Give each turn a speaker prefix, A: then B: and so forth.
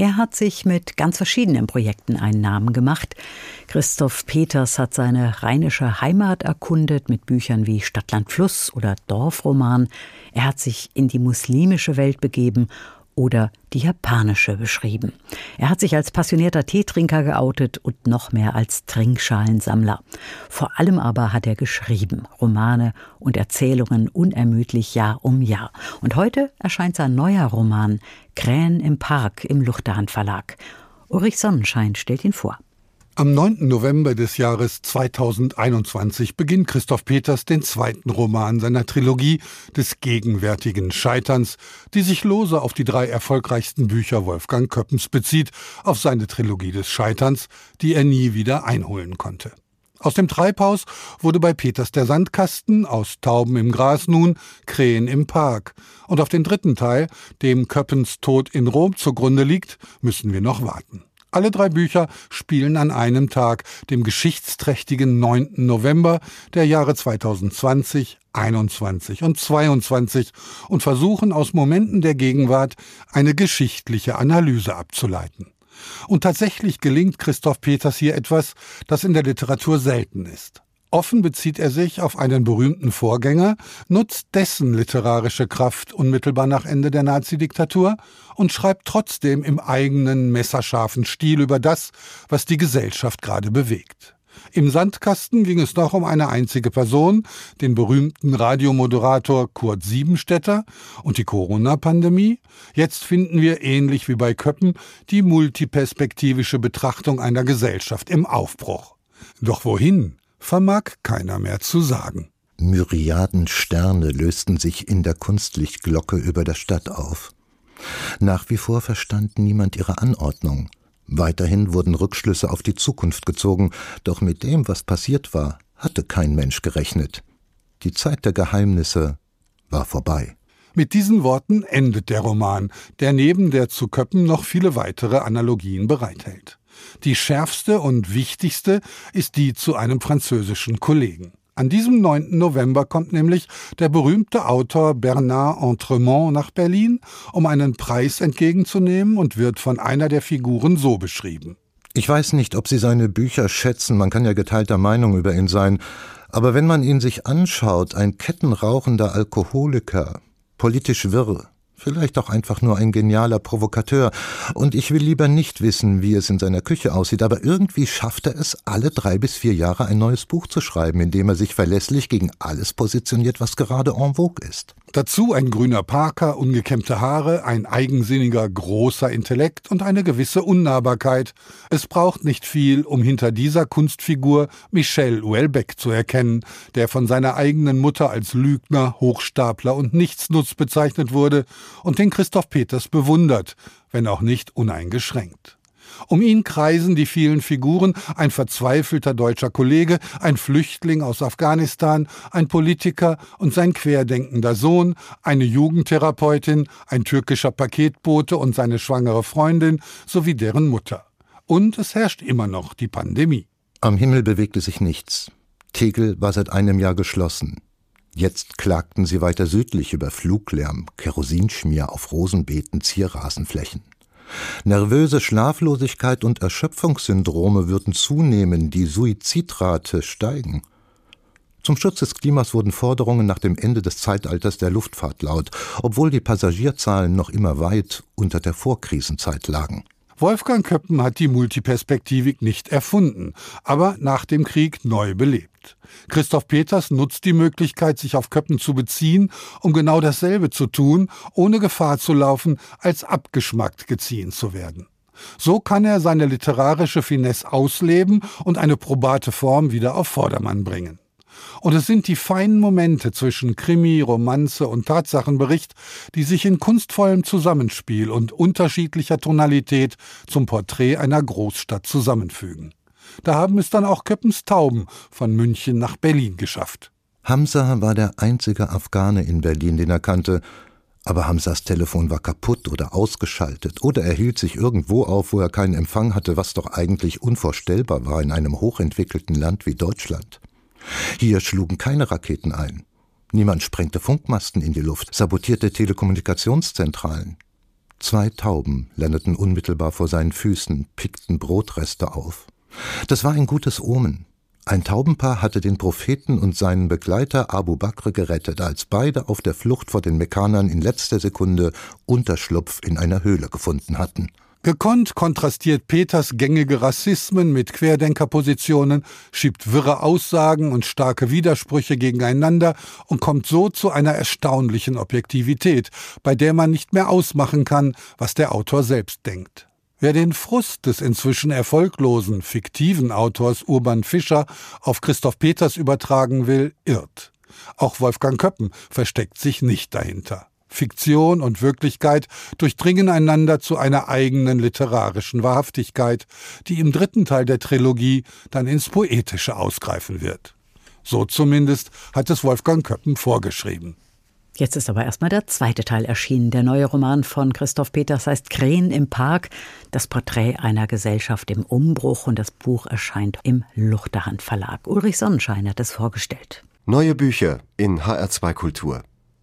A: Er hat sich mit ganz verschiedenen Projekten einen Namen gemacht. Christoph Peters hat seine rheinische Heimat erkundet mit Büchern wie Stadtland Fluss oder Dorfroman. Er hat sich in die muslimische Welt begeben oder die japanische beschrieben. Er hat sich als passionierter Teetrinker geoutet und noch mehr als Trinkschalensammler. Vor allem aber hat er geschrieben, Romane und Erzählungen unermüdlich Jahr um Jahr. Und heute erscheint sein neuer Roman Krähen im Park im Luchterhand Verlag. Ulrich Sonnenschein stellt ihn vor.
B: Am 9. November des Jahres 2021 beginnt Christoph Peters den zweiten Roman seiner Trilogie des gegenwärtigen Scheiterns, die sich lose auf die drei erfolgreichsten Bücher Wolfgang Köppens bezieht, auf seine Trilogie des Scheiterns, die er nie wieder einholen konnte. Aus dem Treibhaus wurde bei Peters der Sandkasten, aus Tauben im Gras nun Krähen im Park. Und auf den dritten Teil, dem Köppens Tod in Rom zugrunde liegt, müssen wir noch warten. Alle drei Bücher spielen an einem Tag, dem geschichtsträchtigen 9. November der Jahre 2020, 21 und 22 und versuchen aus Momenten der Gegenwart eine geschichtliche Analyse abzuleiten. Und tatsächlich gelingt Christoph Peters hier etwas, das in der Literatur selten ist. Offen bezieht er sich auf einen berühmten Vorgänger, nutzt dessen literarische Kraft unmittelbar nach Ende der Nazidiktatur und schreibt trotzdem im eigenen messerscharfen Stil über das, was die Gesellschaft gerade bewegt. Im Sandkasten ging es noch um eine einzige Person, den berühmten Radiomoderator Kurt Siebenstädter und die Corona-Pandemie. Jetzt finden wir ähnlich wie bei Köppen die multiperspektivische Betrachtung einer Gesellschaft im Aufbruch. Doch wohin? Vermag keiner mehr zu sagen.
C: Myriaden Sterne lösten sich in der Kunstlichtglocke über der Stadt auf. Nach wie vor verstand niemand ihre Anordnung. Weiterhin wurden Rückschlüsse auf die Zukunft gezogen, doch mit dem, was passiert war, hatte kein Mensch gerechnet. Die Zeit der Geheimnisse war vorbei.
B: Mit diesen Worten endet der Roman, der neben der zu Köppen noch viele weitere Analogien bereithält. Die schärfste und wichtigste ist die zu einem französischen Kollegen. An diesem 9. November kommt nämlich der berühmte Autor Bernard Entremont nach Berlin, um einen Preis entgegenzunehmen und wird von einer der Figuren so beschrieben.
C: Ich weiß nicht, ob Sie seine Bücher schätzen, man kann ja geteilter Meinung über ihn sein, aber wenn man ihn sich anschaut, ein kettenrauchender Alkoholiker, politisch wirr, Vielleicht auch einfach nur ein genialer Provokateur. Und ich will lieber nicht wissen, wie es in seiner Küche aussieht, aber irgendwie schafft er es, alle drei bis vier Jahre ein neues Buch zu schreiben, in dem er sich verlässlich gegen alles positioniert, was gerade en vogue ist.
B: Dazu ein grüner Parker, ungekämmte Haare, ein eigensinniger, großer Intellekt und eine gewisse Unnahbarkeit. Es braucht nicht viel, um hinter dieser Kunstfigur Michel Houellebecq zu erkennen, der von seiner eigenen Mutter als Lügner, Hochstapler und Nichtsnutz bezeichnet wurde und den Christoph Peters bewundert, wenn auch nicht uneingeschränkt. Um ihn kreisen die vielen Figuren, ein verzweifelter deutscher Kollege, ein Flüchtling aus Afghanistan, ein Politiker und sein querdenkender Sohn, eine Jugendtherapeutin, ein türkischer Paketbote und seine schwangere Freundin sowie deren Mutter. Und es herrscht immer noch die Pandemie.
C: Am Himmel bewegte sich nichts. Tegel war seit einem Jahr geschlossen. Jetzt klagten sie weiter südlich über Fluglärm, Kerosinschmier auf Rosenbeeten, Zierrasenflächen. Nervöse Schlaflosigkeit und Erschöpfungssyndrome würden zunehmen, die Suizidrate steigen. Zum Schutz des Klimas wurden Forderungen nach dem Ende des Zeitalters der Luftfahrt laut, obwohl die Passagierzahlen noch immer weit unter der Vorkrisenzeit lagen.
B: Wolfgang Köppen hat die Multiperspektivik nicht erfunden, aber nach dem Krieg neu belebt. Christoph Peters nutzt die Möglichkeit, sich auf Köppen zu beziehen, um genau dasselbe zu tun, ohne Gefahr zu laufen, als abgeschmackt geziehen zu werden. So kann er seine literarische Finesse ausleben und eine probate Form wieder auf Vordermann bringen. Und es sind die feinen Momente zwischen Krimi, Romanze und Tatsachenbericht, die sich in kunstvollem Zusammenspiel und unterschiedlicher Tonalität zum Porträt einer Großstadt zusammenfügen. Da haben es dann auch Köppens Tauben von München nach Berlin geschafft.
C: Hamza war der einzige Afghane in Berlin, den er kannte, aber Hamzas Telefon war kaputt oder ausgeschaltet oder er hielt sich irgendwo auf, wo er keinen Empfang hatte, was doch eigentlich unvorstellbar war in einem hochentwickelten Land wie Deutschland. Hier schlugen keine Raketen ein. Niemand sprengte Funkmasten in die Luft, sabotierte Telekommunikationszentralen. Zwei Tauben landeten unmittelbar vor seinen Füßen, pickten Brotreste auf. Das war ein gutes Omen. Ein Taubenpaar hatte den Propheten und seinen Begleiter Abu Bakr gerettet, als beide auf der Flucht vor den Mekkanern in letzter Sekunde Unterschlupf in einer Höhle gefunden hatten.
B: Gekonnt kontrastiert Peters gängige Rassismen mit Querdenkerpositionen, schiebt wirre Aussagen und starke Widersprüche gegeneinander und kommt so zu einer erstaunlichen Objektivität, bei der man nicht mehr ausmachen kann, was der Autor selbst denkt. Wer den Frust des inzwischen erfolglosen, fiktiven Autors Urban Fischer auf Christoph Peters übertragen will, irrt. Auch Wolfgang Köppen versteckt sich nicht dahinter. Fiktion und Wirklichkeit durchdringen einander zu einer eigenen literarischen Wahrhaftigkeit, die im dritten Teil der Trilogie dann ins Poetische ausgreifen wird. So zumindest hat es Wolfgang Köppen vorgeschrieben.
A: Jetzt ist aber erstmal der zweite Teil erschienen. Der neue Roman von Christoph Peters heißt Krähen im Park, das Porträt einer Gesellschaft im Umbruch und das Buch erscheint im Luchterhand Verlag. Ulrich Sonnenschein hat es vorgestellt.
D: Neue Bücher in HR2 Kultur.